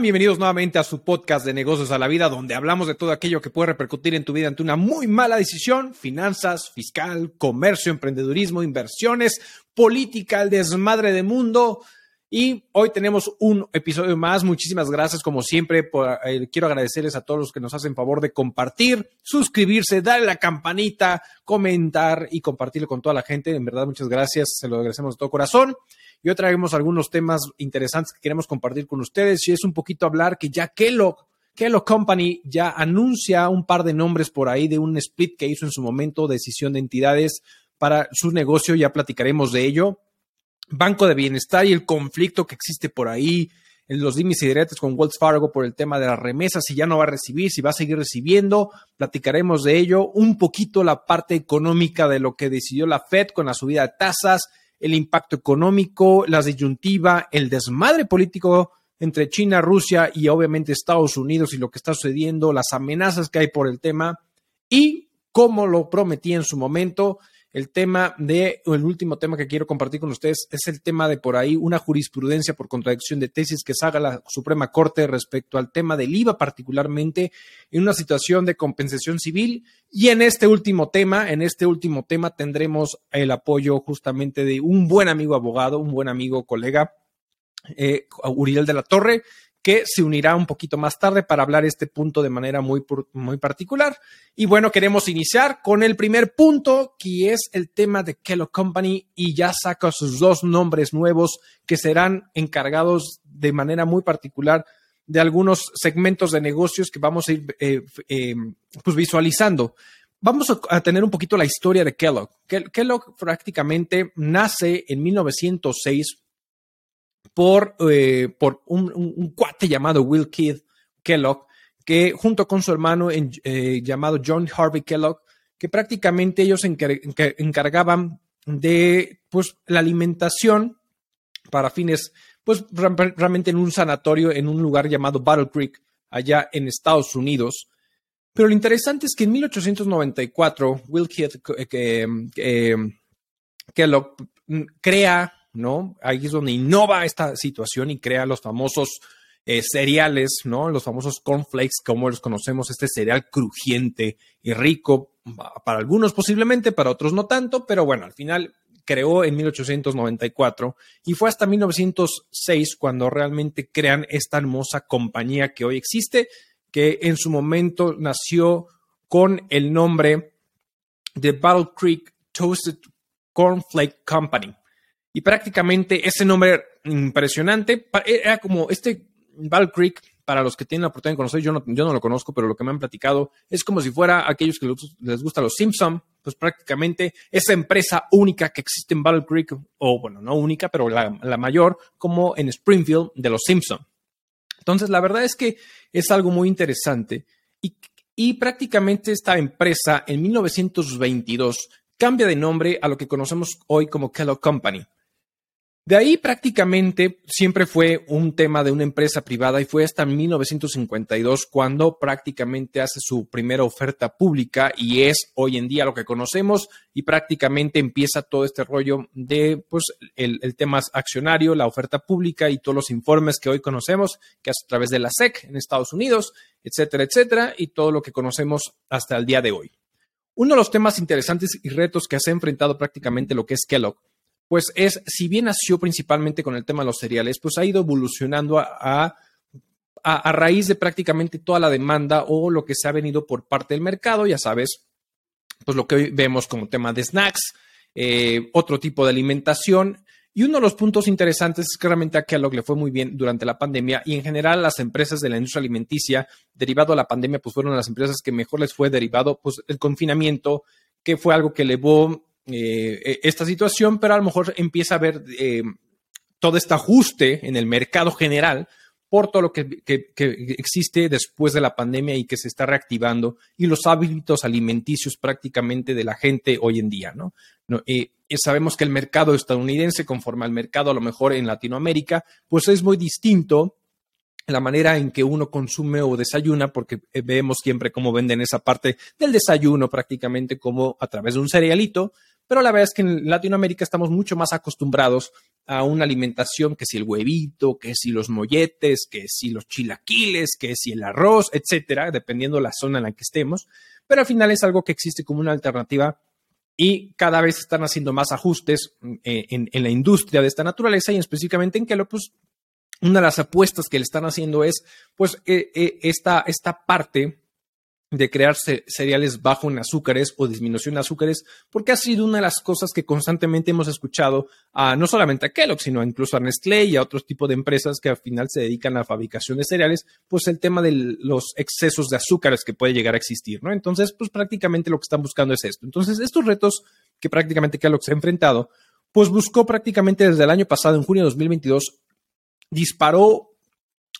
Bienvenidos nuevamente a su podcast de negocios a la vida, donde hablamos de todo aquello que puede repercutir en tu vida ante una muy mala decisión, finanzas, fiscal, comercio, emprendedurismo, inversiones, política, el desmadre de mundo. Y hoy tenemos un episodio más. Muchísimas gracias, como siempre. Eh, quiero agradecerles a todos los que nos hacen favor de compartir, suscribirse, darle la campanita, comentar y compartirlo con toda la gente. En verdad, muchas gracias. Se lo agradecemos de todo corazón. Y traemos algunos temas interesantes que queremos compartir con ustedes y es un poquito hablar que ya Kellogg Company ya anuncia un par de nombres por ahí de un split que hizo en su momento, decisión de entidades para su negocio, ya platicaremos de ello. Banco de Bienestar y el conflicto que existe por ahí, en los límites y diretes con Wells Fargo por el tema de las remesas, si ya no va a recibir, si va a seguir recibiendo, platicaremos de ello, un poquito la parte económica de lo que decidió la Fed con la subida de tasas, el impacto económico, la disyuntiva, el desmadre político entre China, Rusia y obviamente Estados Unidos y lo que está sucediendo, las amenazas que hay por el tema y como lo prometí en su momento, el tema de, el último tema que quiero compartir con ustedes es el tema de por ahí una jurisprudencia por contradicción de tesis que salga la Suprema Corte respecto al tema del IVA, particularmente en una situación de compensación civil. Y en este último tema, en este último tema tendremos el apoyo justamente de un buen amigo abogado, un buen amigo colega, eh, Uriel de la Torre, que se unirá un poquito más tarde para hablar este punto de manera muy, muy particular. Y bueno, queremos iniciar con el primer punto, que es el tema de Kellogg Company, y ya saca sus dos nombres nuevos que serán encargados de manera muy particular de algunos segmentos de negocios que vamos a ir eh, eh, pues visualizando. Vamos a, tener un poquito la historia de Kellogg. Kellogg prácticamente nace en 1906 por, eh, por un, cuate llamado Will Keith Kellogg, que junto con su hermano eh, llamado John Harvey Kellogg, que prácticamente ellos encargaban de pues, la alimentación para fines, pues realmente en un sanatorio en un lugar llamado Battle Creek, allá en Estados Unidos. Pero lo interesante es que en 1894, Will Keith eh, Kellogg mm, crea ¿no? Ahí es donde innova esta situación y crea los famosos eh, cereales, ¿no? Los famosos cornflakes, como los conocemos, este cereal crujiente y rico, para algunos posiblemente, para otros no tanto, pero bueno, al final creó en 1894 y fue hasta 1906 cuando realmente crean esta hermosa compañía que hoy existe, que en su momento nació con el nombre de Battle Creek Toasted Cornflake Company. Y prácticamente ese nombre impresionante era como este Val Creek, para los que tienen la oportunidad de conocer, yo no, yo no lo conozco, pero lo que me han platicado es como si fuera aquellos que les gusta los Simpson, pues prácticamente esa empresa única que existe en Battle Creek, o bueno, no única, pero la, mayor, como en Springfield de los Simpson. Entonces, la verdad es que es algo muy interesante y, y prácticamente esta empresa en 1922 cambia de nombre a lo que conocemos hoy como Kellogg Company. De ahí prácticamente siempre fue un tema de una empresa privada y fue hasta 1952 cuando prácticamente hace su primera oferta pública y es hoy en día lo que conocemos y prácticamente empieza todo este rollo de pues el, tema accionario, la oferta pública y todos los informes que hoy conocemos que hace a través de la SEC en Estados Unidos, etcétera, etcétera, y todo lo que conocemos hasta el día de hoy. Uno de los temas interesantes y retos que se ha enfrentado prácticamente lo que es Kellogg pues es, si bien nació principalmente con el tema de los cereales, pues ha ido evolucionando a, a, raíz de prácticamente toda la demanda o lo que se ha venido por parte del mercado, ya sabes, pues lo que hoy vemos como tema de snacks, eh, otro tipo de alimentación. Y uno de los puntos interesantes es que realmente a Kellogg le fue muy bien durante la pandemia y en general las empresas de la industria alimenticia derivado a la pandemia pues fueron las empresas que mejor les fue derivado pues el confinamiento, que fue algo que elevó eh, e, esta situación, pero a lo mejor empieza a haber eh, todo este ajuste en el mercado general por todo lo que, existe después de la pandemia y que se está reactivando y los hábitos alimenticios prácticamente de la gente hoy en día, ¿no? Eh, sabemos que el mercado estadounidense, conforme al mercado a lo mejor en Latinoamérica, pues es muy distinto la manera en que uno consume o desayuna, porque vemos siempre cómo venden esa parte del desayuno prácticamente como a través de un cerealito, pero la verdad es que en Latinoamérica estamos mucho más acostumbrados a una alimentación que si el huevito, que si los molletes, que si los chilaquiles, que si el arroz, etcétera, dependiendo de la zona en la que estemos, pero al final es algo que existe como una alternativa y cada vez están haciendo más ajustes eh, en, la industria de esta naturaleza y específicamente en que pues, una de las apuestas que le están haciendo es pues eh, eh, esta, esta parte de crear cereales bajo en azúcares o disminución de azúcares, porque ha sido una de las cosas que constantemente hemos escuchado, a, no solamente a Kellogg, sino incluso a Nestlé y a otros tipos de empresas que al final se dedican a la fabricación de cereales, pues el tema de los excesos de azúcares que puede llegar a existir, ¿no? Entonces, pues prácticamente lo que están buscando es esto. Entonces, estos retos que prácticamente Kellogg se ha enfrentado, pues buscó prácticamente desde el año pasado, en junio de 2022, disparó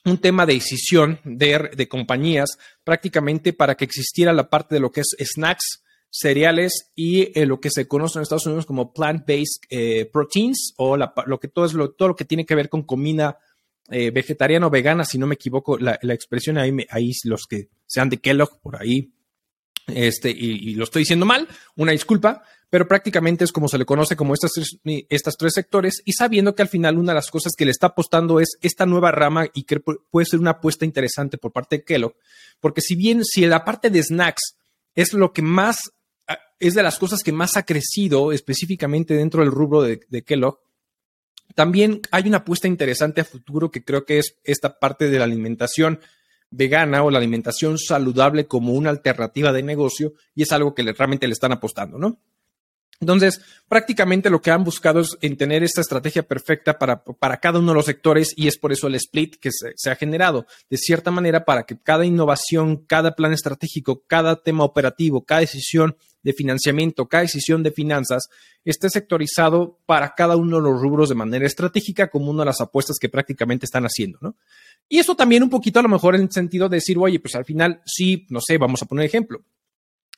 un tema de decisión de, compañías prácticamente para que existiera la parte de lo que es snacks, cereales y eh, lo que se conoce en Estados Unidos como plant-based eh, proteins o lo que todo es lo, todo lo que tiene que ver con comida eh, vegetariana o vegana, si no me equivoco, la, expresión ahí, ahí los que sean de Kellogg por ahí, este, y, lo estoy diciendo mal, una disculpa, pero prácticamente es como se le conoce como estas tres, estas tres sectores y sabiendo que al final una de las cosas que le está apostando es esta nueva rama y que puede ser una apuesta interesante por parte de Kellogg, porque si bien si la parte de snacks es lo que más, ah, es de las cosas que más ha crecido específicamente dentro del rubro de, de Kellogg, también hay una apuesta interesante a futuro que creo que es esta parte de la alimentación vegana o la alimentación saludable como una alternativa de negocio y es algo que realmente le están apostando, ¿no? Entonces, prácticamente lo que han buscado es en tener esta estrategia perfecta para, para cada uno de los sectores y es por eso el split que se, se, ha generado, de cierta manera, para que cada innovación, cada plan estratégico, cada tema operativo, cada decisión de financiamiento, cada decisión de finanzas, esté sectorizado para cada uno de los rubros de manera estratégica como una de las apuestas que prácticamente están haciendo, ¿no? Y eso también un poquito a lo mejor en el sentido de decir, oye, pues al final sí, no sé, vamos a poner ejemplo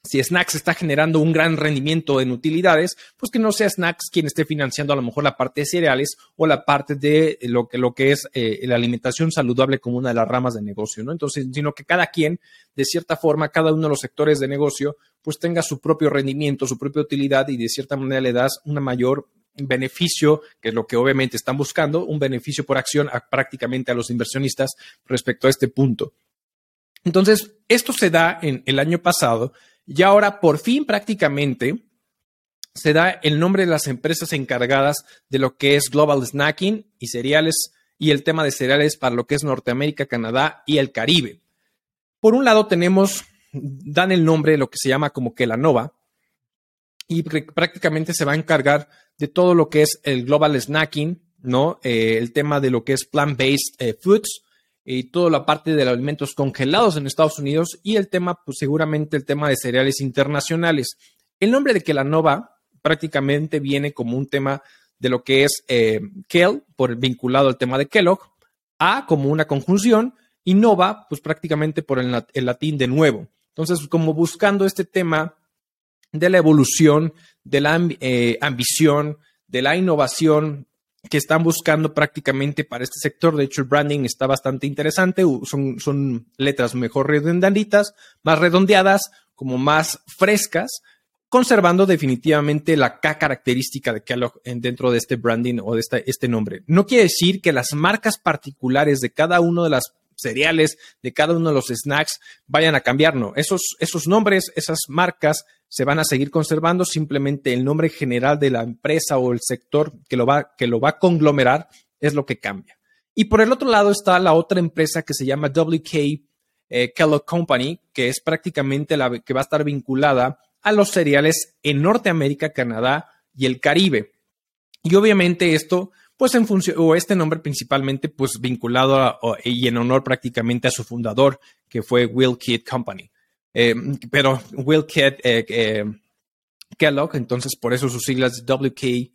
si Snacks está generando un gran rendimiento en utilidades, pues que no sea Snacks quien esté financiando a lo mejor la parte de cereales o la parte de lo que, lo que es eh, la alimentación saludable como una de las ramas de negocio, ¿no? Entonces, sino que cada quien, de cierta forma, cada uno de los sectores de negocio, pues tenga su propio rendimiento, su propia utilidad y de cierta manera le das una mayor beneficio, que es lo que obviamente están buscando, un beneficio por acción prácticamente a los inversionistas respecto a este punto. Entonces, esto se da en el año pasado y ahora, por fin, prácticamente, se da el nombre de las empresas encargadas de lo que es Global Snacking y cereales y el tema de cereales para lo que es Norteamérica, Canadá y el Caribe. Por un lado tenemos, dan el nombre de lo que se llama como que la Nova y prácticamente se va a encargar de todo lo que es el Global Snacking, ¿no? Eh, el tema de lo que es plant-based eh, foods, y toda la parte de los alimentos congelados en Estados Unidos y el tema, pues seguramente el tema de cereales internacionales. El nombre de Kelanova prácticamente viene como un tema de lo que es eh, Kel, por vinculado al tema de Kellogg, A como una conjunción y Nova, pues prácticamente por el, latín de nuevo. Entonces, como buscando este tema de la evolución, de la eh, ambición, de la innovación, que están buscando prácticamente para este sector. De hecho, el branding está bastante interesante. Son, son letras mejor redonditas, más redondeadas, como más frescas, conservando definitivamente la K característica de Kellogg dentro de este branding o de este, este nombre. No quiere decir que las marcas particulares de cada uno de las cereales, de cada uno de los snacks vayan a cambiar, no. Esos, esos nombres, esas marcas se van a seguir conservando, simplemente el nombre general de la empresa o el sector que lo va, que lo va a conglomerar es lo que cambia. Y por el otro lado está la otra empresa que se llama WK eh, Kellogg Company, que es prácticamente la que va a estar vinculada a los cereales en Norteamérica, Canadá y el Caribe. Y obviamente esto, pues en función, o este nombre principalmente, pues vinculado y en honor prácticamente a su fundador, que fue Will Kidd Company. Eh, pero Will eh, eh, Kellogg, entonces por eso sus siglas WK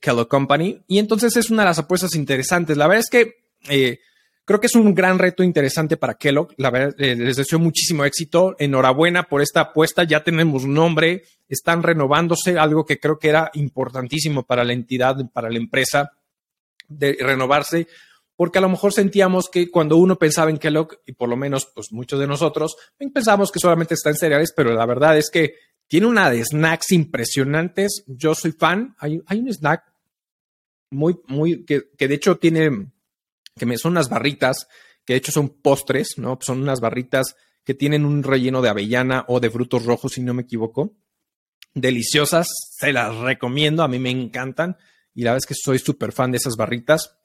Kellogg Company. Y entonces es una de las apuestas interesantes. La verdad es que creo que es un gran reto interesante para Kellogg. La verdad, les deseo muchísimo éxito. Enhorabuena por esta apuesta. Ya tenemos nombre, están renovándose, algo que creo que era importantísimo para la entidad, para la empresa, de renovarse porque a lo mejor sentíamos que cuando uno pensaba en Kellogg, y por lo menos pues muchos de nosotros, pensábamos que solamente está en cereales, pero la verdad es que Tiene una de snacks impresionantes. Yo soy fan. Hay, un snack muy, muy, que, de hecho tiene, que me, son unas barritas, que de hecho son postres, ¿no? Son unas barritas que tienen un relleno de avellana o de frutos rojos, si no me equivoco. Deliciosas, se las recomiendo, a mí me encantan y la verdad es que soy súper fan de esas barritas.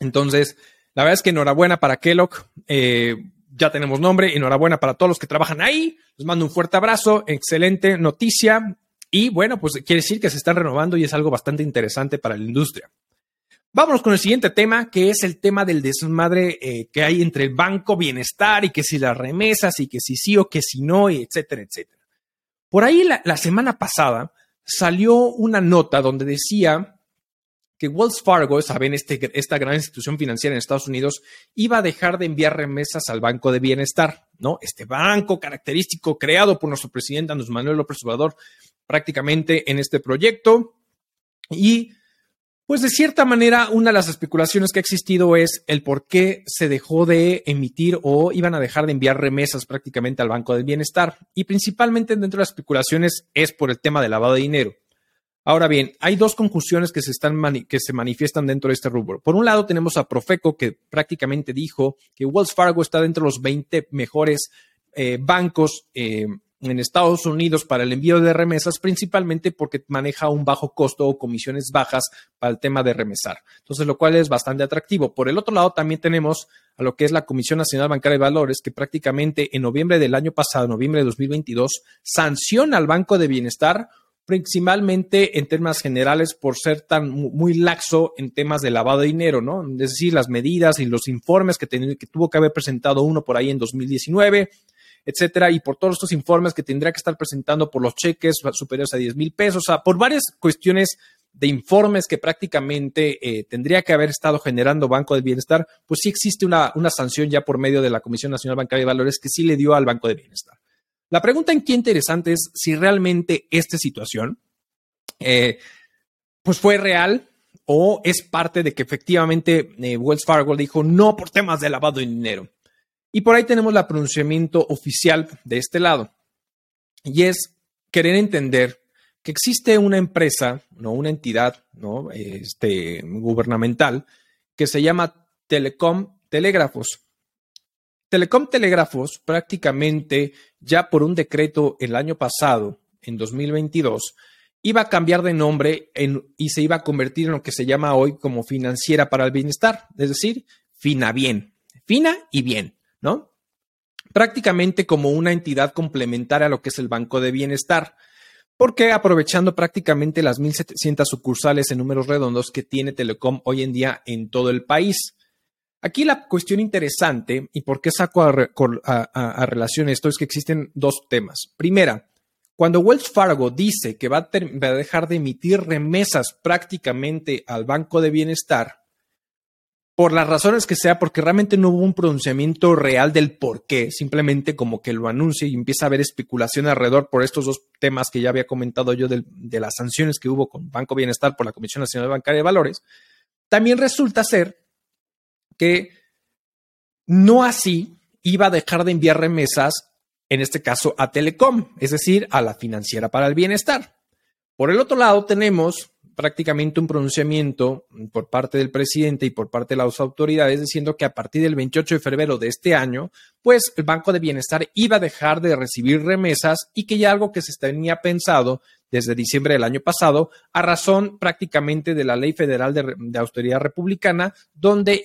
Entonces, la verdad es que enhorabuena para Kellogg. Eh, ya tenemos nombre. Enhorabuena para todos los que trabajan ahí. Les mando un fuerte abrazo. Excelente noticia. Y bueno, pues quiere decir que se están renovando y es algo bastante interesante para la industria. Vámonos con el siguiente tema, que es el tema del desmadre eh, que hay entre el Banco Bienestar y que si las remesas y que si sí o que si no, etcétera, etcétera. Por ahí la semana pasada salió una nota donde decía que Wells Fargo, saben, este, esta gran institución financiera en Estados Unidos, iba a dejar de enviar remesas al Banco de Bienestar, ¿no? Este banco característico creado por nuestro presidente Andrés Manuel López Obrador prácticamente en este proyecto. Y, pues, de cierta manera, una de las especulaciones que ha existido es el por qué se dejó de emitir o iban a dejar de enviar remesas prácticamente al Banco del Bienestar. Y principalmente dentro de las especulaciones es por el tema del lavado de dinero. Ahora bien, hay dos conclusiones que se, están que se manifiestan dentro de este rubro. Por un lado, tenemos a Profeco, que prácticamente dijo que Wells Fargo está dentro de los 20 mejores eh, bancos eh, en Estados Unidos para el envío de remesas, principalmente porque maneja un bajo costo o comisiones bajas para el tema de remesar. Entonces, lo cual es bastante atractivo. Por el otro lado, también tenemos a lo que es la Comisión Nacional Bancaria de Valores, que prácticamente en noviembre del año pasado, noviembre de 2022, sanciona al Banco de Bienestar principalmente en temas generales por ser tan muy laxo en temas de lavado de dinero, ¿no? Es decir, las medidas y los informes que, tuvo que haber presentado uno por ahí en 2019, etcétera, y por todos estos informes que tendría que estar presentando por los cheques superiores a 10 mil pesos, o sea, por varias cuestiones de informes que prácticamente eh, tendría que haber estado generando Banco de Bienestar, pues sí existe una, una sanción ya por medio de la Comisión Nacional Bancaria de Valores que sí le dio al Banco de Bienestar. La pregunta en qué interesante es si realmente esta situación eh, pues fue real o es parte de que efectivamente eh, Wells Fargo dijo no por temas de lavado de dinero. Y por ahí tenemos el pronunciamiento oficial de este lado. Y es querer entender que existe una empresa, no una entidad, ¿no? Este, gubernamental que se llama Telecom Telégrafos. Telecom Telégrafos prácticamente ya por un decreto el año pasado, en 2022, iba a cambiar de nombre y se iba a convertir en lo que se llama hoy como financiera para el bienestar, es decir, fina bien, fina y bien, ¿no? Prácticamente como una entidad complementaria a lo que es el Banco de Bienestar, porque aprovechando prácticamente las 1.700 sucursales en números redondos que tiene Telecom hoy en día en todo el país. Aquí la cuestión interesante y por qué saco a, relación esto es que existen dos temas. Primera, cuando Wells Fargo dice que va a, dejar de emitir remesas prácticamente al Banco de Bienestar, por las razones que sea, porque realmente no hubo un pronunciamiento real del por qué, simplemente como que lo anuncia y empieza a haber especulación alrededor por estos dos temas que ya había comentado yo de, de las sanciones que hubo con Banco Bienestar por la Comisión Nacional Bancaria de Valores, también resulta ser que no así iba a dejar de enviar remesas, en este caso a Telecom, es decir, a la financiera para el bienestar. Por el otro lado, tenemos prácticamente un pronunciamiento por parte del presidente y por parte de las autoridades diciendo que a partir del 28 de febrero de este año, pues el Banco de Bienestar iba a dejar de recibir remesas y que ya algo que se tenía pensado desde diciembre del año pasado, a razón prácticamente de la Ley Federal de, Austeridad Republicana, donde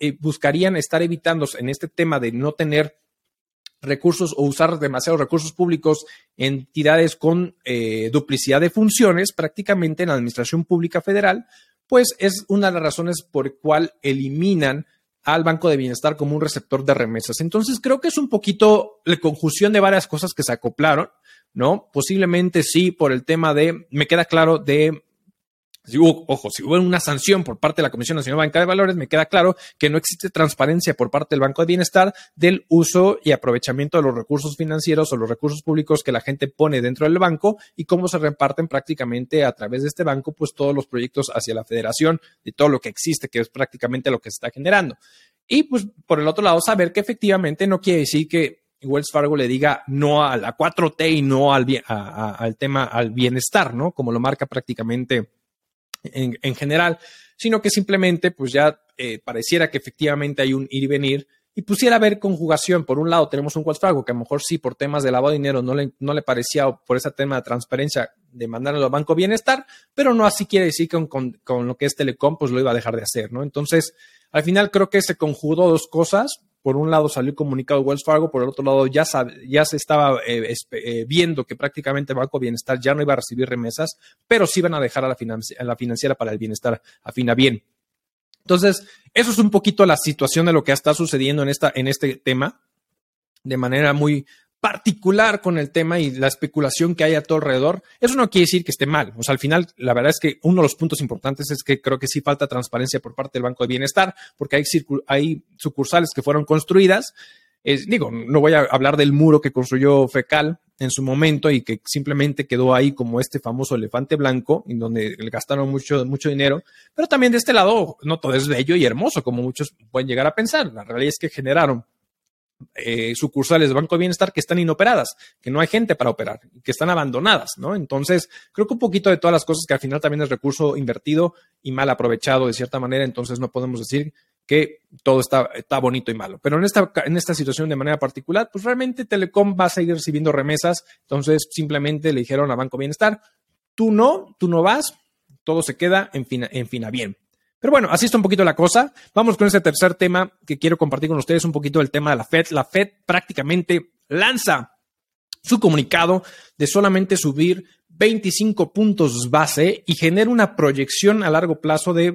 eh, buscarían estar evitando en este tema de no tener recursos o usar demasiados recursos públicos en entidades con eh, duplicidad de funciones prácticamente en la Administración Pública Federal, pues es una de las razones por cual eliminan al Banco de Bienestar como un receptor de remesas. Entonces creo que es un poquito la conjunción de varias cosas que se acoplaron, ¿no? Posiblemente sí por el tema de, me queda claro, de si hubo, ojo, si hubo una sanción por parte de la Comisión Nacional Bancaria de Valores, me queda claro que no existe transparencia por parte del Banco de Bienestar del uso y aprovechamiento de los recursos financieros o los recursos públicos que la gente pone dentro del banco y cómo se reparten prácticamente a través de este banco, pues todos los proyectos hacia la federación de todo lo que existe, que es prácticamente lo que se está generando. Y pues por el otro lado, saber que efectivamente no quiere decir que Wells Fargo le diga no a la 4T y no al, al tema, al bienestar, ¿no? Como lo marca prácticamente en, en general, sino que simplemente pues ya eh, pareciera que efectivamente hay un ir y venir y pusiera a ver conjugación. Por un lado, tenemos un Fargo que a lo mejor sí, por temas de lavado de dinero, no le, no le parecía, por ese tema de transparencia, de mandarlo al Banco Bienestar, pero no así quiere decir que con, con, lo que es Telecom, pues lo iba a dejar de hacer, ¿no? Entonces, al final creo que se conjugó dos cosas. Por un lado salió el comunicado Wells Fargo, por el otro lado ya, ya se estaba eh, eh, viendo que prácticamente Banco Bienestar ya no iba a recibir remesas, pero sí iban a dejar a la, a la financiera para el bienestar afina bien. Entonces, eso es un poquito la situación de lo que está sucediendo en, esta, en este tema, de manera muy particular con el tema y la especulación que hay a todo alrededor. Eso no quiere decir que esté mal. O sea, al final, la verdad es que uno de los puntos importantes es que creo que sí falta transparencia por parte del Banco de Bienestar, porque hay, hay sucursales que fueron construidas. digo, no voy a hablar del muro que construyó Fecal en su momento y que simplemente quedó ahí como este famoso elefante blanco, en donde le gastaron mucho, mucho dinero, pero también de este lado no todo es bello y hermoso, como muchos pueden llegar a pensar. La realidad es que generaron eh, sucursales de Banco de Bienestar que están inoperadas, que no hay gente para operar, que están abandonadas, ¿no? Entonces, creo que un poquito de todas las cosas que al final también es recurso invertido y mal aprovechado de cierta manera, entonces no podemos decir que todo está, está bonito y malo. Pero en esta, en esta situación de manera particular, pues realmente Telecom va a seguir recibiendo remesas. Entonces simplemente le dijeron a Banco Bienestar, tú no, tú no vas, todo se queda en fin, en fin a bien. Pero bueno, así está un poquito la cosa. Vamos con ese tercer tema que quiero compartir con ustedes, un poquito el tema de la Fed. La Fed prácticamente lanza su comunicado de solamente subir 25 puntos base y genera una proyección a largo plazo de,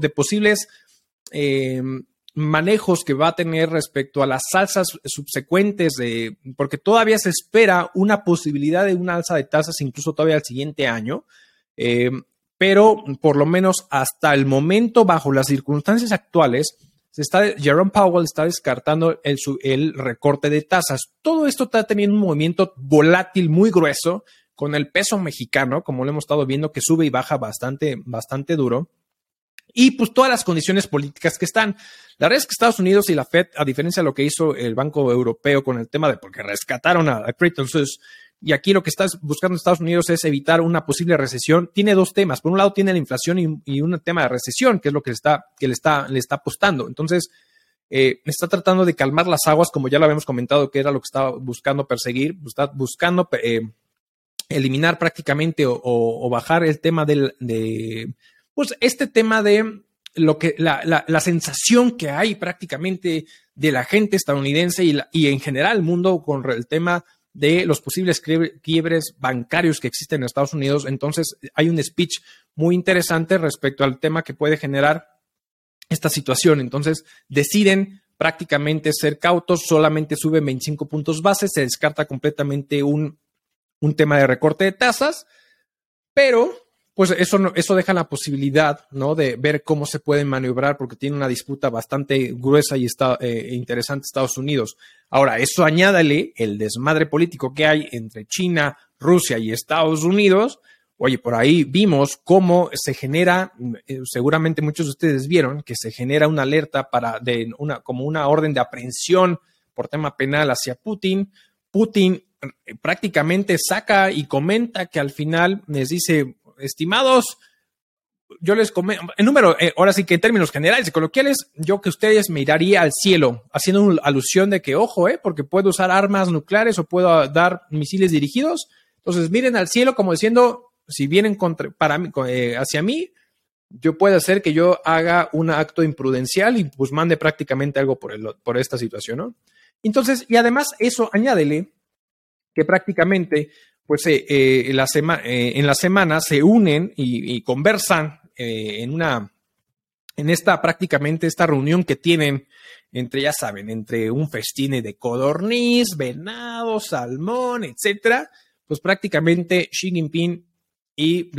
de posibles eh, manejos que va a tener respecto a las alzas subsecuentes, de, porque todavía se espera una posibilidad de una alza de tasas incluso todavía el siguiente año, eh, pero por lo menos hasta el momento, bajo las circunstancias actuales, se está, Jerome Powell está descartando el, recorte de tasas. Todo esto está teniendo un movimiento volátil muy grueso con el peso mexicano, como lo hemos estado viendo, que sube y baja bastante, bastante duro y pues todas las condiciones políticas que están. La verdad es que Estados Unidos y la Fed, a diferencia de lo que hizo el Banco Europeo con el tema de porque rescataron a, a Creighton y aquí lo que está buscando Estados Unidos es evitar una posible recesión, tiene dos temas. Por un lado tiene la inflación y, un tema de recesión, que es lo que, está, que le, está, le está apostando. Entonces, eh, está tratando de calmar las aguas, como ya lo habíamos comentado, que era lo que estaba buscando perseguir, está buscando eh, eliminar prácticamente o, bajar el tema del, de pues este tema de lo que la, la, sensación que hay prácticamente de la gente estadounidense y, y en general el mundo con el tema de los posibles quiebres bancarios que existen en Estados Unidos. Entonces, hay un speech muy interesante respecto al tema que puede generar esta situación. Entonces, deciden prácticamente ser cautos, solamente suben 25 puntos base, se descarta completamente un, un tema de recorte de tasas, pero pues eso, eso deja la posibilidad, ¿no? De ver cómo se pueden maniobrar, porque tiene una disputa bastante gruesa y está, eh, interesante Estados Unidos. Ahora, eso añádale el desmadre político que hay entre China, Rusia y Estados Unidos. Oye, por ahí vimos cómo se genera, eh, seguramente muchos de ustedes vieron que se genera una alerta para de una, como una orden de aprehensión por tema penal hacia Putin. Putin eh, prácticamente saca y comenta que al final les dice, estimados, yo les comento, en número, eh, ahora sí que en términos generales y coloquiales, yo que ustedes me iraría al cielo, haciendo una alusión de que, ojo, eh, porque puedo usar armas nucleares o puedo dar misiles dirigidos. Entonces, miren al cielo como diciendo, si vienen contra, para mí, eh, hacia mí, yo puedo hacer que yo haga un acto imprudencial y pues mande prácticamente algo por, el, por esta situación, ¿no? Entonces, y además eso añádele que prácticamente pues eh, eh, eh, en la semana se unen y, conversan en una, en esta prácticamente esta reunión que tienen entre, ya saben, entre un festín de codorniz, venado, salmón, etcétera, pues prácticamente Xi Jinping y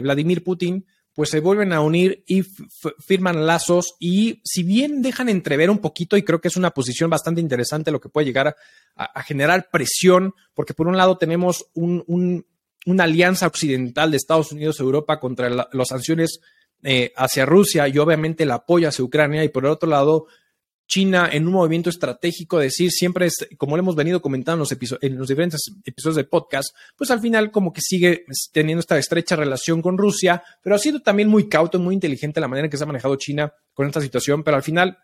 Vladimir Putin pues se vuelven a unir y firman lazos y si bien dejan entrever un poquito, y creo que es una posición bastante interesante lo que puede llegar a, generar presión, porque por un lado tenemos una alianza occidental de Estados Unidos y Europa contra las sanciones eh, hacia Rusia y obviamente el apoyo hacia Ucrania, y por el otro lado China en un movimiento estratégico, decir siempre, es, como lo hemos venido comentando en los, en los diferentes episodios del podcast, pues al final como que sigue teniendo esta estrecha relación con Rusia, pero ha sido también muy cauto, muy inteligente la manera en que se ha manejado China con esta situación, pero al final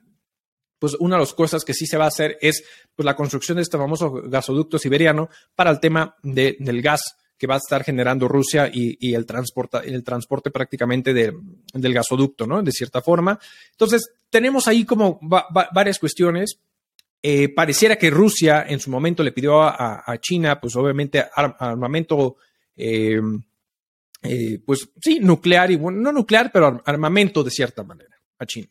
pues una de las cosas que sí se va a hacer es pues, la construcción de este famoso gasoducto siberiano para el tema de, del gas que va a estar generando Rusia y, el, transporte, el transporte prácticamente del gasoducto, ¿no? De cierta forma. Entonces, tenemos ahí como varias cuestiones. Eh, pareciera que Rusia en su momento le pidió a, China, pues obviamente armamento, eh, eh, pues sí, nuclear y bueno, no nuclear, pero armamento de cierta manera a China.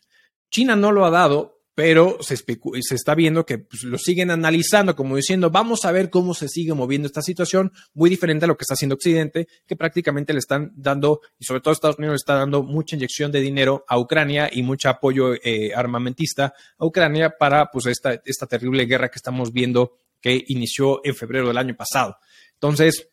China no lo ha dado pero se, se está viendo que pues, lo siguen analizando, como diciendo, vamos a ver cómo se sigue moviendo esta situación, muy diferente a lo que está haciendo Occidente, que prácticamente le están dando, y sobre todo Estados Unidos le está dando mucha inyección de dinero a Ucrania y mucho apoyo eh, armamentista a Ucrania para pues, esta, esta terrible guerra que estamos viendo que inició en febrero del año pasado. Entonces,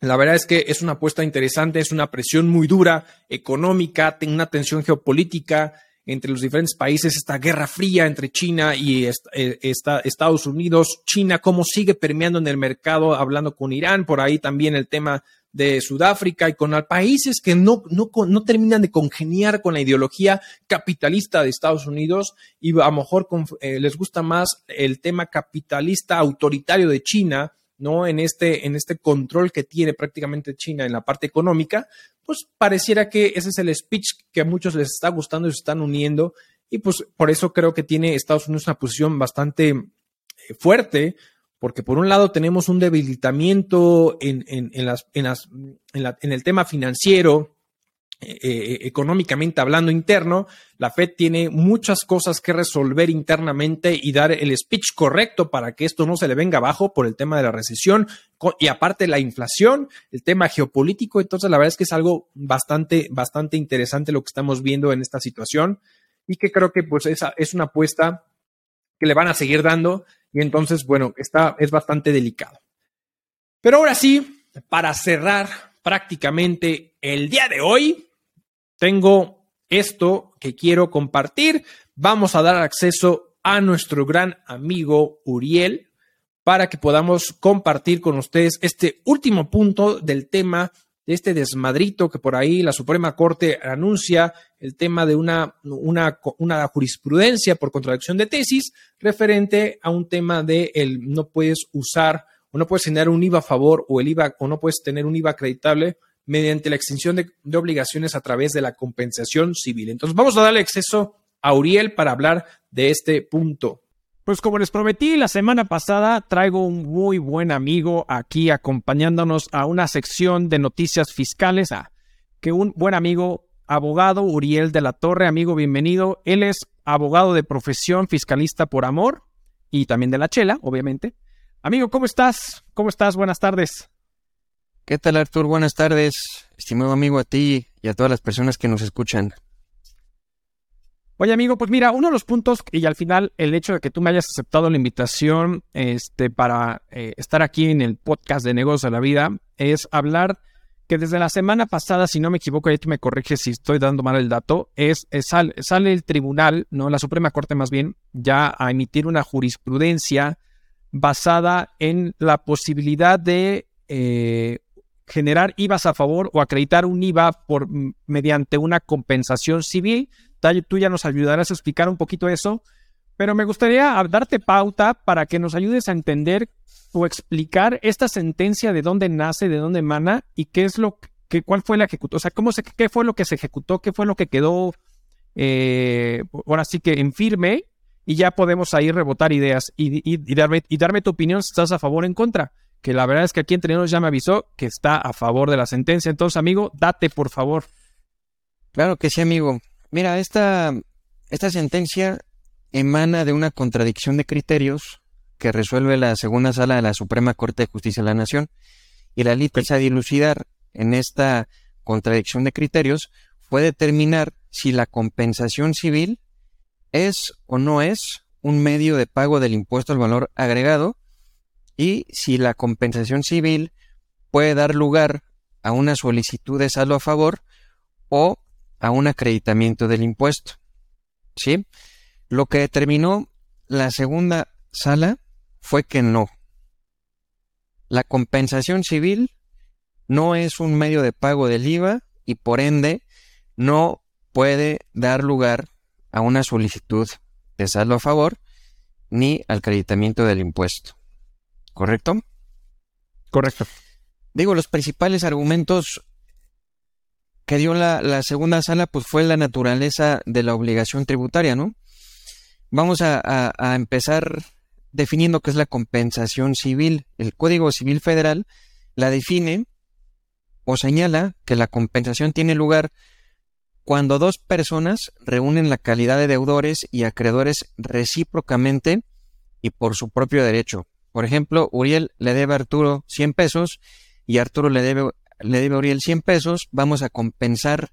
la verdad es que es una apuesta interesante, es una presión muy dura, económica, una tensión geopolítica, entre los diferentes países, esta guerra fría entre China y eh, Estados Unidos, China cómo sigue permeando en el mercado, hablando con Irán, por ahí también el tema de Sudáfrica y con países que no, no, no, terminan de congeniar con la ideología capitalista de Estados Unidos y a lo mejor eh, les gusta más el tema capitalista autoritario de China, ¿no? En este, en este control que tiene prácticamente China en la parte económica, pues pareciera que ese es el speech que a muchos les está gustando y se están uniendo. Y pues por eso creo que tiene Estados Unidos una posición bastante eh, fuerte, porque por un lado tenemos un debilitamiento en, en, en, las, en, las, en el tema financiero, eh, eh, económicamente hablando interno, la Fed tiene muchas cosas que resolver internamente y dar el speech correcto para que esto no se le venga abajo por el tema de la recesión y aparte la inflación, el tema geopolítico. Entonces, la verdad es que es algo bastante, bastante interesante lo que estamos viendo en esta situación y que creo que pues esa es una apuesta que le van a seguir dando y entonces, bueno, está, es bastante delicado. Pero ahora sí, para cerrar prácticamente el día de hoy, tengo esto que quiero compartir. Vamos a dar acceso a nuestro gran amigo Uriel para que podamos compartir con ustedes este último punto del tema de este desmadrito que por ahí la Suprema Corte anuncia el tema de una, una, una jurisprudencia por contradicción de tesis referente a un tema de el no puedes usar o no puedes tener un IVA a favor o el IVA o no puedes tener un IVA acreditable mediante la extinción de, obligaciones a través de la compensación civil. Entonces vamos a darle acceso a Uriel para hablar de este punto. Pues como les prometí la semana pasada, traigo un muy buen amigo aquí acompañándonos a una sección de noticias fiscales. Ah, que un buen amigo, abogado Uriel de la Torre, amigo, bienvenido. Él es abogado de profesión, fiscalista por amor y también de la chela, obviamente. Amigo, ¿cómo estás? ¿Cómo estás? Buenas tardes. ¿Qué tal Artur? Buenas tardes, estimado amigo a ti y a todas las personas que nos escuchan. Oye amigo, pues mira, uno de los puntos y al final el hecho de que tú me hayas aceptado la invitación este, para eh, estar aquí en el podcast de Negocios de la Vida es hablar que desde la semana pasada, si no me equivoco, ahí tú me corriges si estoy dando mal el dato, es, sale el tribunal, no la Suprema Corte más bien, ya a emitir una jurisprudencia basada en la posibilidad de eh, generar IVAs a favor o acreditar un IVA por, mediante una compensación civil. Tú ya nos ayudarás a explicar un poquito eso, pero me gustaría darte pauta para que nos ayudes a entender o explicar esta sentencia de dónde nace, de dónde emana y qué es lo que, cuál fue la ejecución, o sea, cómo se, qué fue lo que se ejecutó, qué fue lo que quedó, eh, que en firme y ya podemos ahí rebotar ideas y, darme, y darme tu opinión si estás a favor o en contra que la verdad es que aquí entre ya me avisó que está a favor de la sentencia. Entonces, amigo, date por favor. Claro que sí, amigo. Mira, esta, esta sentencia emana de una contradicción de criterios que resuelve la segunda sala de la Suprema Corte de Justicia de la Nación. Y la lista a dilucidar en esta contradicción de criterios fue determinar si la compensación civil es o no es un medio de pago del impuesto al valor agregado y si la compensación civil puede dar lugar a una solicitud de saldo a favor o a un acreditamiento del impuesto. ¿Sí? Lo que determinó la segunda sala fue que no. La compensación civil no es un medio de pago del IVA y por ende no puede dar lugar a una solicitud de saldo a favor ni al acreditamiento del impuesto. ¿Correcto? Correcto. Digo, los principales argumentos que dio la, segunda sala, pues fue la naturaleza de la obligación tributaria, ¿no? Vamos a, a empezar definiendo qué es la compensación civil. El Código Civil Federal la define o señala que la compensación tiene lugar cuando dos personas reúnen la calidad de deudores y acreedores recíprocamente y por su propio derecho. Por ejemplo, Uriel le debe a Arturo 100 pesos y Arturo le debe, le debe a Uriel 100 pesos. Vamos a compensar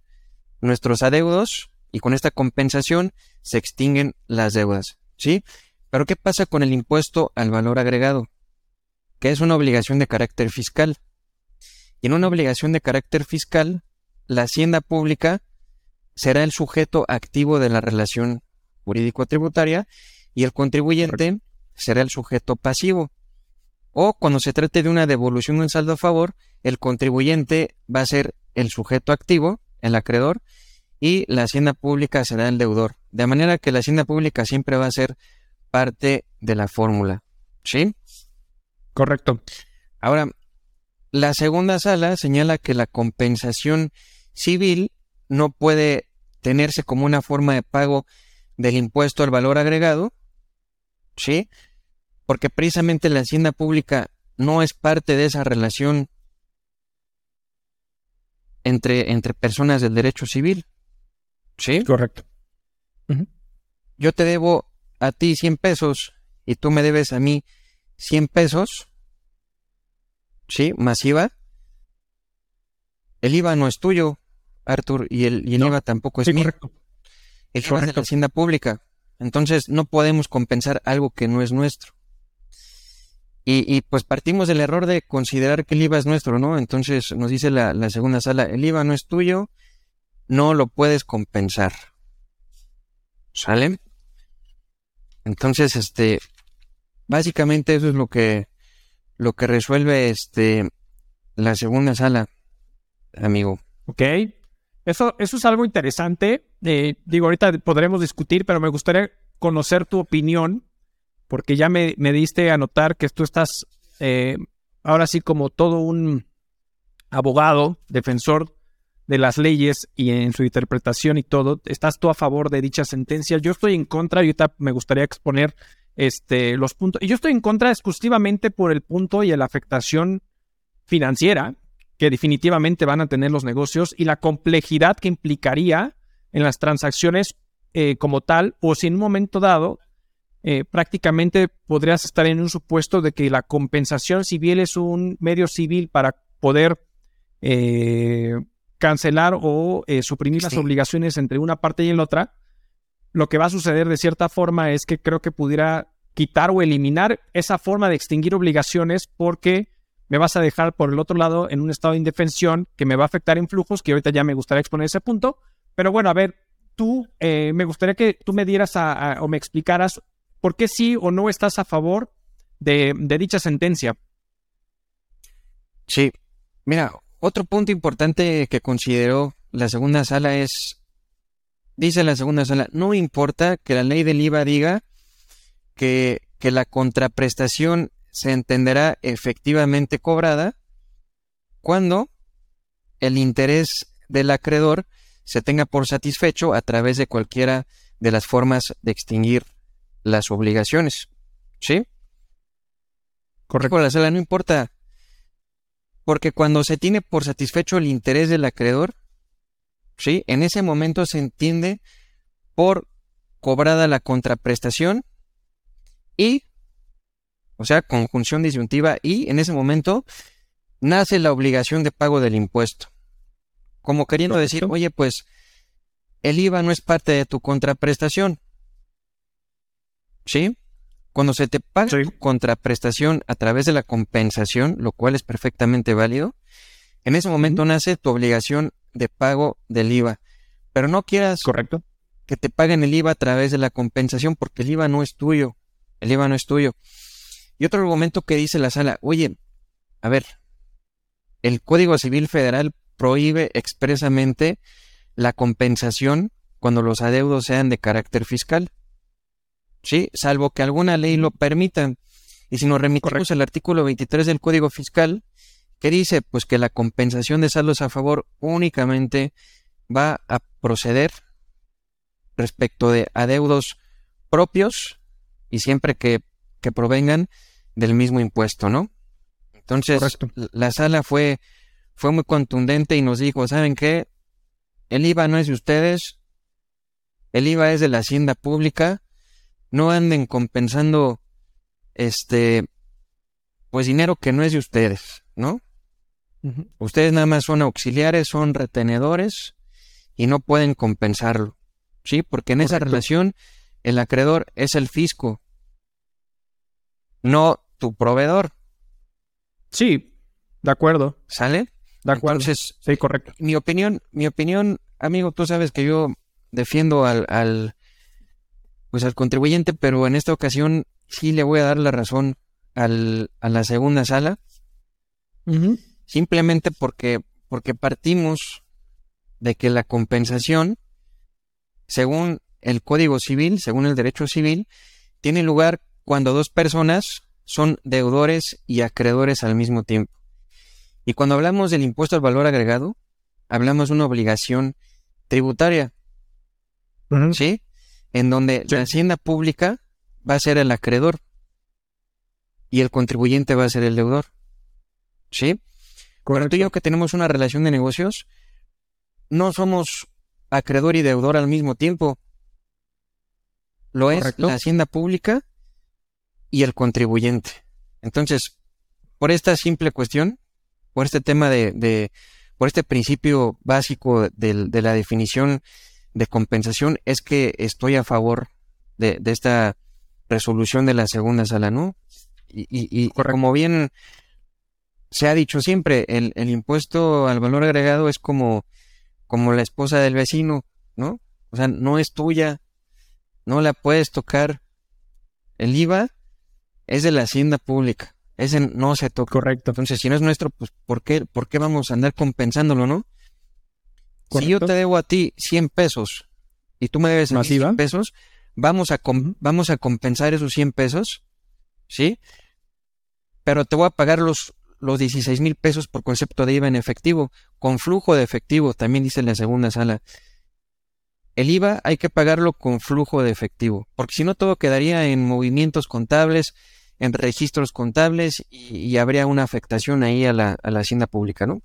nuestros adeudos y con esta compensación se extinguen las deudas. ¿Sí? Pero ¿qué pasa con el impuesto al valor agregado? Que es una obligación de carácter fiscal. Y en una obligación de carácter fiscal, la hacienda pública será el sujeto activo de la relación jurídico-tributaria y el contribuyente será el sujeto pasivo. O cuando se trate de una devolución de un saldo a favor, el contribuyente va a ser el sujeto activo, el acreedor, y la hacienda pública será el deudor. De manera que la hacienda pública siempre va a ser parte de la fórmula. ¿Sí? Correcto. Ahora, la segunda sala señala que la compensación civil no puede tenerse como una forma de pago del impuesto al valor agregado, ¿sí? Porque precisamente la hacienda pública no es parte de esa relación entre, entre personas del derecho civil, ¿sí? Correcto. Yo te debo a ti 100 pesos y tú me debes a mí 100 pesos, ¿sí? Masiva. El IVA no es tuyo, Arthur, y el, IVA tampoco es mío. Correcto. El IVA es de la hacienda pública. Entonces no podemos compensar algo que no es nuestro. Y, y, pues partimos del error de considerar que el IVA es nuestro, ¿no? Entonces nos dice la, la segunda sala, el IVA no es tuyo, no lo puedes compensar. ¿Sale? Entonces, este, básicamente eso es lo que, lo que resuelve, este, la segunda sala, amigo. Ok. Eso, eso es algo interesante. Eh, digo, ahorita podremos discutir, pero me gustaría conocer tu opinión, porque ya me, me diste a notar que tú estás eh, ahora sí como todo un abogado, defensor de las leyes y en su interpretación y todo, estás tú a favor de dicha sentencia. Yo estoy en contra ahorita me gustaría exponer este, los puntos. Y yo estoy en contra exclusivamente por el punto y la afectación financiera que definitivamente van a tener los negocios y la complejidad que implicaría en las transacciones eh, como tal, o si en un momento dado eh, prácticamente podrías estar en un supuesto de que la compensación civil es un medio civil para poder eh, cancelar o eh, suprimir las obligaciones entre una parte y la otra, lo que va a suceder de cierta forma es que creo que pudiera quitar o eliminar esa forma de extinguir obligaciones porque me vas a dejar por el otro lado en un estado de indefensión que me va a afectar en flujos, que ahorita ya me gustaría exponer ese punto. Pero bueno, a ver, tú, eh, me gustaría que tú me dieras o me explicaras por qué sí o no estás a favor de, de dicha sentencia. Sí, mira, otro punto importante que consideró la segunda sala es, dice la segunda sala, no importa que la ley del IVA diga que, que la contraprestación se entenderá efectivamente cobrada cuando el interés del acreedor se tenga por satisfecho a través de cualquiera de las formas de extinguir las obligaciones. ¿Sí? Correcto. La sala no importa porque cuando se tiene por satisfecho el interés del acreedor, ¿sí? En ese momento se entiende por cobrada la contraprestación y, o sea, conjunción disyuntiva y en ese momento nace la obligación de pago del impuesto. Como queriendo decir, oye, pues el IVA no es parte de tu contraprestación. ¿Sí? Cuando se te paga contraprestación a través de la compensación, lo cual es perfectamente válido, en ese momento nace tu obligación de pago del IVA. Pero no quieras. Correcto. que te paguen el IVA a través de la compensación porque el IVA no es tuyo. El IVA no es tuyo. Y otro argumento que dice la sala, oye, a ver, el Código Civil Federal prohíbe expresamente la compensación cuando los adeudos sean de carácter fiscal. Sí, salvo que alguna ley lo permita. Y si nos remitimos al artículo 23 del Código Fiscal, ¿qué dice? Pues que la compensación de saldos a favor únicamente va a proceder respecto de adeudos propios y siempre que, que provengan del mismo impuesto, ¿no? Entonces, la sala fue, fue muy contundente y nos dijo, ¿saben qué? El IVA no es de ustedes, el IVA es de la hacienda pública, no anden compensando este pues dinero que no es de ustedes, ¿no? Ustedes nada más son auxiliares, son retenedores y no pueden compensarlo. ¿Sí? Porque en esa relación el acreedor es el fisco, no tu proveedor. Sí, de acuerdo. ¿Sale? De acuerdo. Entonces, sí, correcto. Mi opinión, mi opinión, amigo, tú sabes que yo defiendo al, al, pues al contribuyente, pero en esta ocasión sí le voy a dar la razón al, a la segunda sala. Simplemente porque, porque partimos de que la compensación, según el Código Civil, según el derecho civil, tiene lugar cuando dos personas son deudores y acreedores al mismo tiempo. Y cuando hablamos del impuesto al valor agregado, hablamos de una obligación tributaria. ¿Sí? En donde la hacienda pública va a ser el acreedor y el contribuyente va a ser el deudor. ¿Sí? Cuando tú y yo que tenemos una relación de negocios, no somos acreedor y deudor al mismo tiempo. Lo es la hacienda pública y el contribuyente. Entonces, por esta simple cuestión, por este tema de, por este principio básico de, de, la definición de compensación, es que estoy a favor de, de esta resolución de la segunda sala, ¿no? Y, y, como bien se ha dicho siempre, el, el, impuesto al valor agregado es como, como la esposa del vecino, ¿no? O sea, no es tuya, no la puedes tocar. El IVA es de la hacienda pública, ese no se toca. Correcto. Entonces, si no es nuestro, pues ¿por qué, por qué vamos a andar compensándolo, no? Si yo te debo a ti 100 pesos y tú me debes 100 pesos, vamos a, vamos a compensar esos 100 pesos, ¿sí? Pero te voy a pagar los, los 16 mil pesos por concepto de IVA en efectivo, con flujo de efectivo, también dice la segunda sala. El IVA hay que pagarlo con flujo de efectivo, porque si no todo quedaría en movimientos contables, en registros contables y, habría una afectación ahí a la, a la, hacienda pública, ¿no?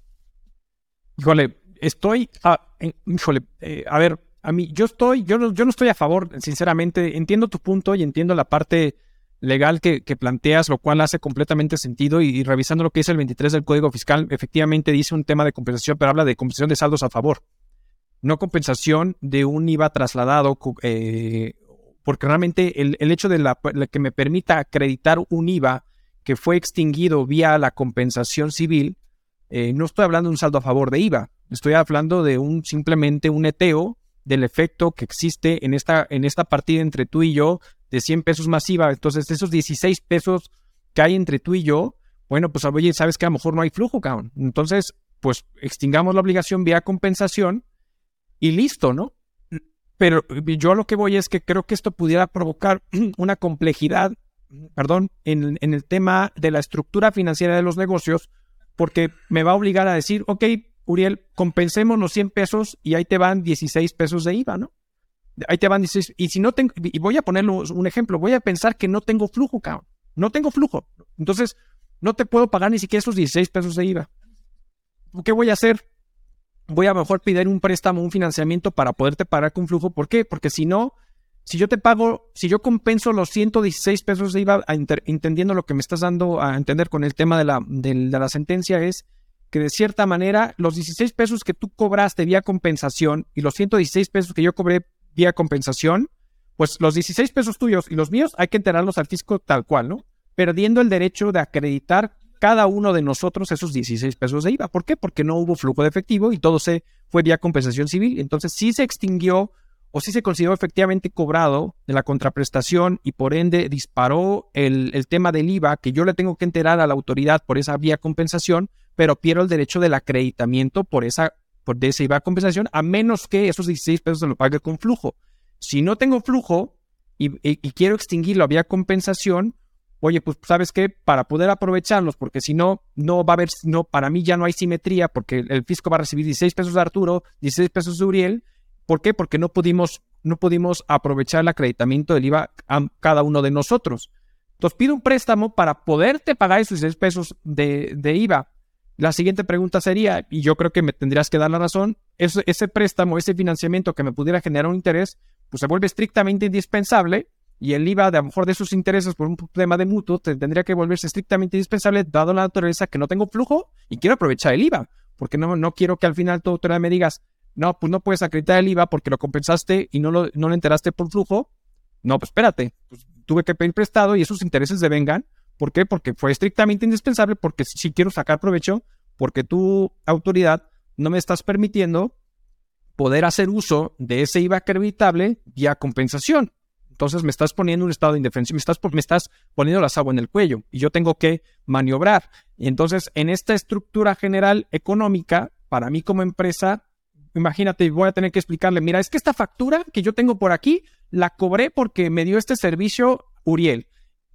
Híjole, estoy, a, híjole, eh, a ver, a mí, yo estoy, yo no, yo no estoy a favor, sinceramente, entiendo tu punto y entiendo la parte legal que, planteas, lo cual hace completamente sentido y, revisando lo que dice el 23 del Código Fiscal, efectivamente dice un tema de compensación, pero habla de compensación de saldos a favor, no compensación de un IVA trasladado, eh, porque realmente el, hecho de la, que me permita acreditar un IVA que fue extinguido vía la compensación civil, eh, no estoy hablando de un saldo a favor de IVA, estoy hablando de un simplemente un eteo del efecto que existe en esta, en esta partida entre tú y yo de 100 pesos masiva. Entonces, esos 16 pesos que hay entre tú y yo, bueno, pues oye, sabes que a lo mejor no hay flujo, cabrón. Entonces, pues extingamos la obligación vía compensación y listo, ¿no? Pero yo lo que voy es que creo que esto pudiera provocar una complejidad, perdón, en, en el tema de la estructura financiera de los negocios, porque me va a obligar a decir, ok, Uriel, compensemos los 100 pesos y ahí te van 16 pesos de IVA, ¿no? Ahí te van 16. Y si no tengo, y voy a ponerle un ejemplo, voy a pensar que no tengo flujo, cabrón. No tengo flujo. Entonces, no te puedo pagar ni siquiera esos 16 pesos de IVA. ¿Qué voy a hacer? Voy a mejor pedir un préstamo, un financiamiento para poderte pagar con flujo. ¿Por qué? Porque si no, si yo te pago, si yo compenso los 116 pesos de IVA, entendiendo lo que me estás dando a entender con el tema de la, de la sentencia, es que de cierta manera los 16 pesos que tú cobraste vía compensación y los 116 pesos que yo cobré vía compensación, pues los 16 pesos tuyos y los míos hay que enterarlos al fisco tal cual, ¿no? Perdiendo el derecho de acreditar cada uno de nosotros esos 16 pesos de IVA. ¿Por qué? Porque no hubo flujo de efectivo y todo se fue vía compensación civil. Entonces sí se extinguió o si se consideró efectivamente cobrado de la contraprestación y por ende disparó el, el, tema del IVA, que yo le tengo que enterar a la autoridad por esa vía compensación, pero pierdo el derecho del acreditamiento por esa por de esa IVA compensación, a menos que esos 16 pesos se lo pague con flujo. Si no tengo flujo y, y quiero extinguirlo vía compensación, oye, pues sabes qué, para poder aprovecharlos, porque si no, no va a haber, no, para mí ya no hay simetría, porque el fisco va a recibir 16 pesos de Arturo, 16 pesos de Uriel. ¿Por qué? Porque no pudimos, no pudimos aprovechar el acreditamiento del IVA a cada uno de nosotros. Entonces pido un préstamo para poderte pagar esos 16 pesos de, de IVA. La siguiente pregunta sería, y yo creo que me tendrías que dar la razón, ese, ese préstamo, ese financiamiento que me pudiera generar un interés, pues se vuelve estrictamente indispensable y el IVA de a lo mejor de sus intereses por un tema de mutuo tendría que volverse estrictamente indispensable dado la naturaleza que no tengo flujo y quiero aprovechar el IVA, porque no, no quiero que al final tu autoridad me digas, no, pues no puedes acreditar el IVA porque lo compensaste y no lo, no lo enteraste por flujo. No, pues espérate, pues tuve que pedir prestado y esos intereses devengan. ¿Por qué? Porque fue estrictamente indispensable, porque si quiero sacar provecho, porque tu autoridad no me estás permitiendo poder hacer uso de ese IVA acreditable vía compensación. Entonces me estás poniendo un estado de indefensión, me estás, me estás poniendo las aguas en el cuello y yo tengo que maniobrar. Y entonces en esta estructura general económica, para mí como empresa, imagínate, voy a tener que explicarle, mira, es que esta factura que yo tengo por aquí, la cobré porque me dio este servicio Uriel.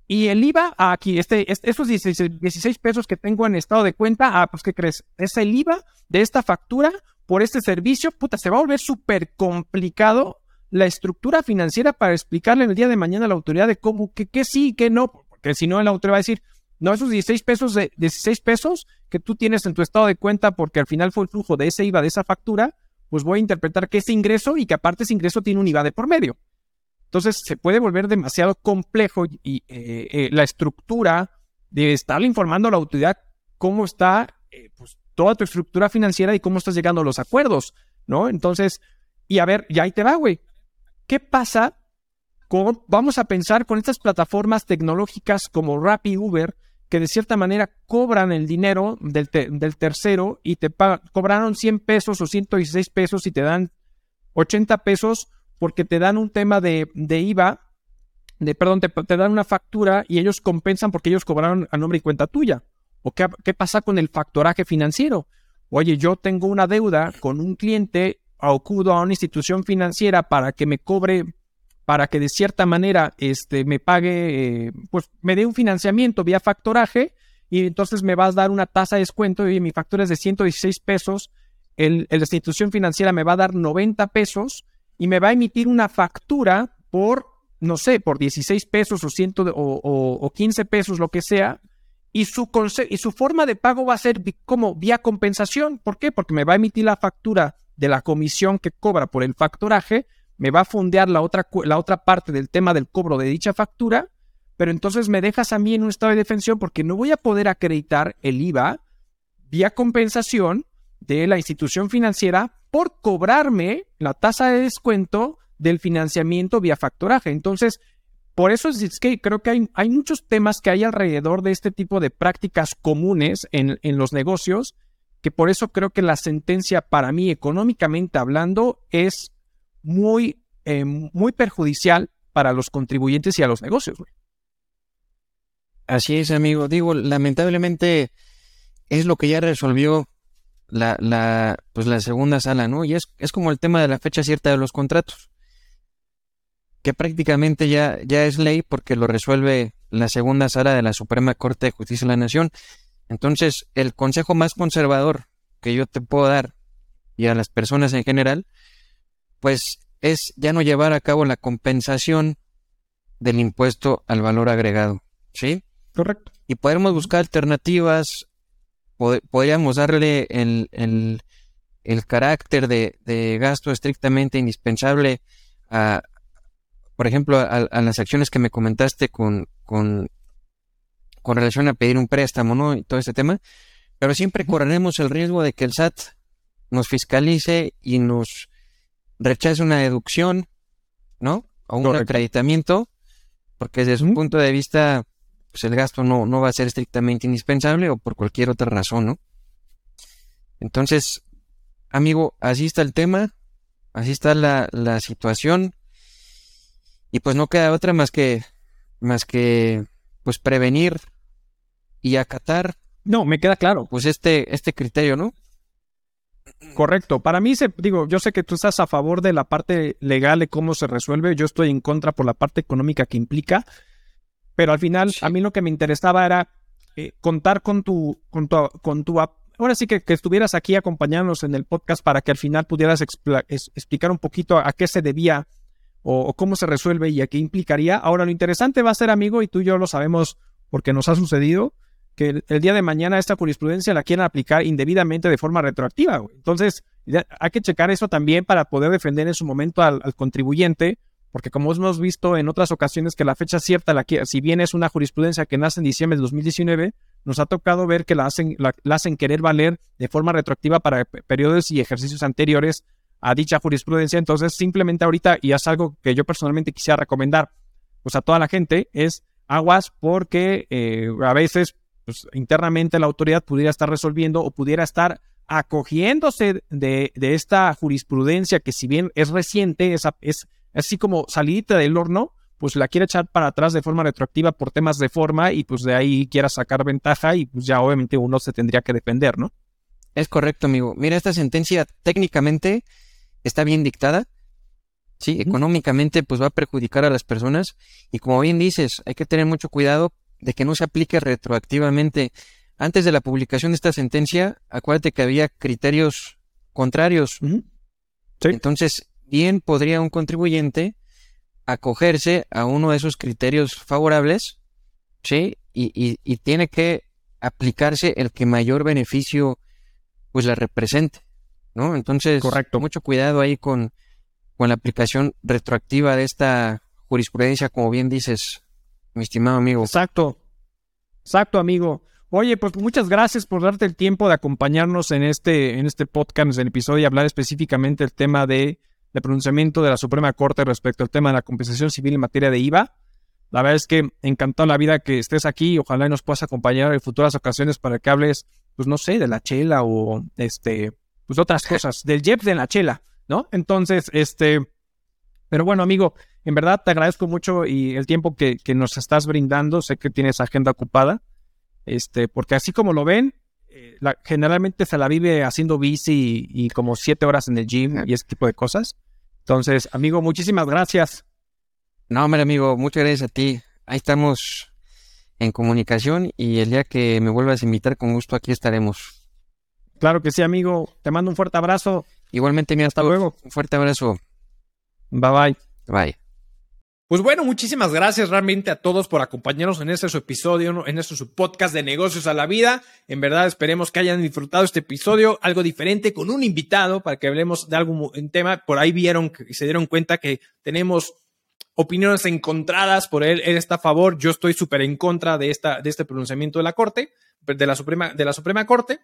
Y el IVA, aquí, este, esos 16, 16, pesos que tengo en estado de cuenta, ah, pues ¿qué crees? Es el IVA de esta factura por este servicio, puta, se va a volver súper complicado la estructura financiera para explicarle el día de mañana a la autoridad de cómo, que, que sí y que no, porque si no, la autoridad va a decir, no, esos 16 pesos de 16 pesos que tú tienes en tu estado de cuenta porque al final fue el flujo de ese IVA, de esa factura, pues voy a interpretar que ese ingreso y que aparte ese ingreso tiene un IVA de por medio. Entonces se puede volver demasiado complejo y eh, eh, la estructura de estarle informando a la autoridad cómo está eh, pues, toda tu estructura financiera y cómo estás llegando a los acuerdos, ¿no? Entonces, y a ver, ya ahí te va, güey. ¿Qué pasa con, vamos a pensar con estas plataformas tecnológicas como Rappi Uber, que de cierta manera cobran el dinero del, del tercero y te cobraron 100 pesos o 116 pesos y te dan 80 pesos porque te dan un tema de, de IVA, de, perdón, te, te, dan una factura y ellos compensan porque ellos cobraron a nombre y cuenta tuya. ¿O qué, qué pasa con el factoraje financiero? Oye, yo tengo una deuda con un cliente acudo a una institución financiera para que me cobre, para que de cierta manera este, me pague, eh, pues me dé un financiamiento vía factoraje y entonces me vas a dar una tasa de descuento y mi factura es de 116 pesos, el, la institución financiera me va a dar 90 pesos y me va a emitir una factura por, no sé, por 16 pesos o, 100 o, o, o 15 pesos, lo que sea, y su, y su forma de pago va a ser como vía compensación. ¿Por qué? Porque me va a emitir la factura de la comisión que cobra por el factoraje, me va a fondear la otra, la otra parte del tema del cobro de dicha factura, pero entonces me dejas a mí en un estado de defensión porque no voy a poder acreditar el IVA vía compensación de la institución financiera por cobrarme la tasa de descuento del financiamiento vía factoraje. Entonces, por eso es que creo que hay, hay, muchos temas que hay alrededor de este tipo de prácticas comunes en, en los negocios que por eso creo que la sentencia para mí, económicamente hablando, es muy, eh, muy perjudicial para los contribuyentes y a los negocios. Así es, amigo. Digo, lamentablemente es lo que ya resolvió la, la, pues la segunda sala, ¿no? Y es, es como el tema de la fecha cierta de los contratos, que prácticamente ya, ya es ley porque lo resuelve la segunda sala de la Suprema Corte de Justicia de la Nación. Entonces, el consejo más conservador que yo te puedo dar y a las personas en general, pues es ya no llevar a cabo la compensación del impuesto al valor agregado. ¿Sí? Correcto. Y podemos buscar alternativas, podríamos darle el, el, carácter de, de, gasto estrictamente indispensable a, por ejemplo, a, a, las acciones que me comentaste con, con con relación a pedir un préstamo, ¿no? Y todo este tema. Pero siempre correremos el riesgo de que el SAT nos fiscalice y nos rechace una deducción, ¿no? O un acreditamiento, porque desde su punto de vista, pues el gasto no, no va a ser estrictamente indispensable o por cualquier otra razón, ¿no? Entonces, amigo, así está el tema. así está la, la situación. Y pues no queda otra más que, más que, pues prevenir y acatar. No, me queda claro. Pues este, este criterio, ¿no? Correcto. Para mí, se, digo, yo sé que tú estás a favor de la parte legal de cómo se resuelve. Yo estoy en contra por la parte económica que implica. Pero al final, a mí lo que me interesaba era eh, contar con tu, con tu, con tu, ahora sí que, que, estuvieras aquí acompañándonos en el podcast para que al final pudieras explicar un poquito a, qué se debía o, cómo se resuelve y a qué implicaría. Ahora, lo interesante va a ser, amigo, y tú y yo lo sabemos porque nos ha sucedido, que el, día de mañana esta jurisprudencia la quieran aplicar indebidamente de forma retroactiva. Entonces, hay que checar eso también para poder defender en su momento al, contribuyente, porque como hemos visto en otras ocasiones que la fecha cierta, la, si bien es una jurisprudencia que nace en diciembre de 2019, nos ha tocado ver que la hacen, la, hacen querer valer de forma retroactiva para periodos y ejercicios anteriores a dicha jurisprudencia. Entonces, simplemente ahorita, y es algo que yo personalmente quisiera recomendar pues a toda la gente, es aguas porque eh, a veces pues, internamente la autoridad pudiera estar resolviendo o pudiera estar acogiéndose de, esta jurisprudencia que si bien es reciente, es, es así como salidita del horno, pues la quiere echar para atrás de forma retroactiva por temas de forma y pues de ahí quiera sacar ventaja y pues ya obviamente uno se tendría que defender, ¿no? Es correcto, amigo. Mira, esta sentencia técnicamente está bien dictada. Sí, económicamente pues va a perjudicar a las personas y como bien dices, hay que tener mucho cuidado de que no se aplique retroactivamente. Antes de la publicación de esta sentencia, acuérdate que había criterios contrarios. Entonces, bien podría un contribuyente acogerse a uno de esos criterios favorables, ¿sí? Y, y, tiene que aplicarse el que mayor beneficio pues la represente, ¿no? Entonces, Correcto. mucho cuidado ahí con, con la aplicación retroactiva de esta jurisprudencia, como bien dices, mi estimado amigo. Exacto. Exacto, amigo. Oye, pues muchas gracias por darte el tiempo de acompañarnos en este, en este podcast, en el episodio y hablar específicamente del tema de, de pronunciamiento de la Suprema Corte respecto al tema de la compensación civil en materia de IVA. La verdad es que encantado la vida que estés aquí y ojalá nos puedas acompañar en futuras ocasiones para que hables, pues no sé, de la chela o este, pues otras cosas, del JEP de la chela, ¿no? Entonces, este, pero bueno, amigo, en verdad te agradezco mucho y el tiempo que, nos estás brindando. Sé que tienes agenda ocupada. Este, porque así como lo ven, eh, generalmente se la vive haciendo bici y, como siete horas en el gym y ese tipo de cosas. Entonces, amigo, muchísimas gracias. No, hombre, amigo, muchas gracias a ti. Ahí estamos en comunicación y el día que me vuelvas a invitar, con gusto aquí estaremos. Claro que sí, amigo. Te mando un fuerte abrazo. Igualmente, mira, hasta luego. Un fuerte abrazo. Bye bye. Bye. Pues bueno, muchísimas gracias realmente a todos por acompañarnos en este su episodio, en este su podcast de negocios a la vida. En verdad esperemos que hayan disfrutado este episodio, algo diferente, con un invitado para que hablemos de algún tema. Por ahí vieron y se dieron cuenta que tenemos opiniones encontradas por él. Él está a favor, yo estoy súper en contra de, esta, de este pronunciamiento de la Corte, de la Suprema, de la Suprema Corte.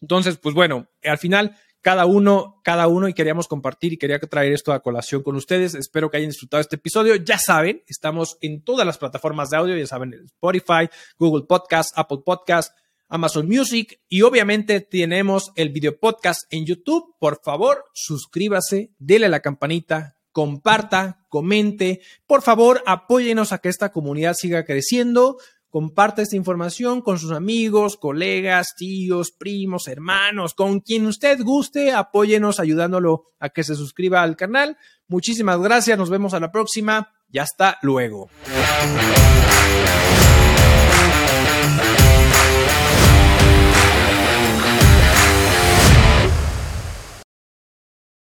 Entonces, pues bueno, al final cada uno, cada uno y queríamos compartir y quería traer esto a colación con ustedes. Espero que hayan disfrutado este episodio. Ya saben, estamos en todas las plataformas de audio, ya saben, Spotify, Google Podcast, Apple Podcast, Amazon Music y obviamente tenemos el video podcast en YouTube. Por favor, suscríbase, dele la campanita, comparta, comente. Por favor, apóyenos a que esta comunidad siga creciendo. Comparte esta información con sus amigos, colegas, tíos, primos, hermanos, con quien usted guste. Apóyenos ayudándolo a que se suscriba al canal. Muchísimas gracias. Nos vemos a la próxima y hasta luego.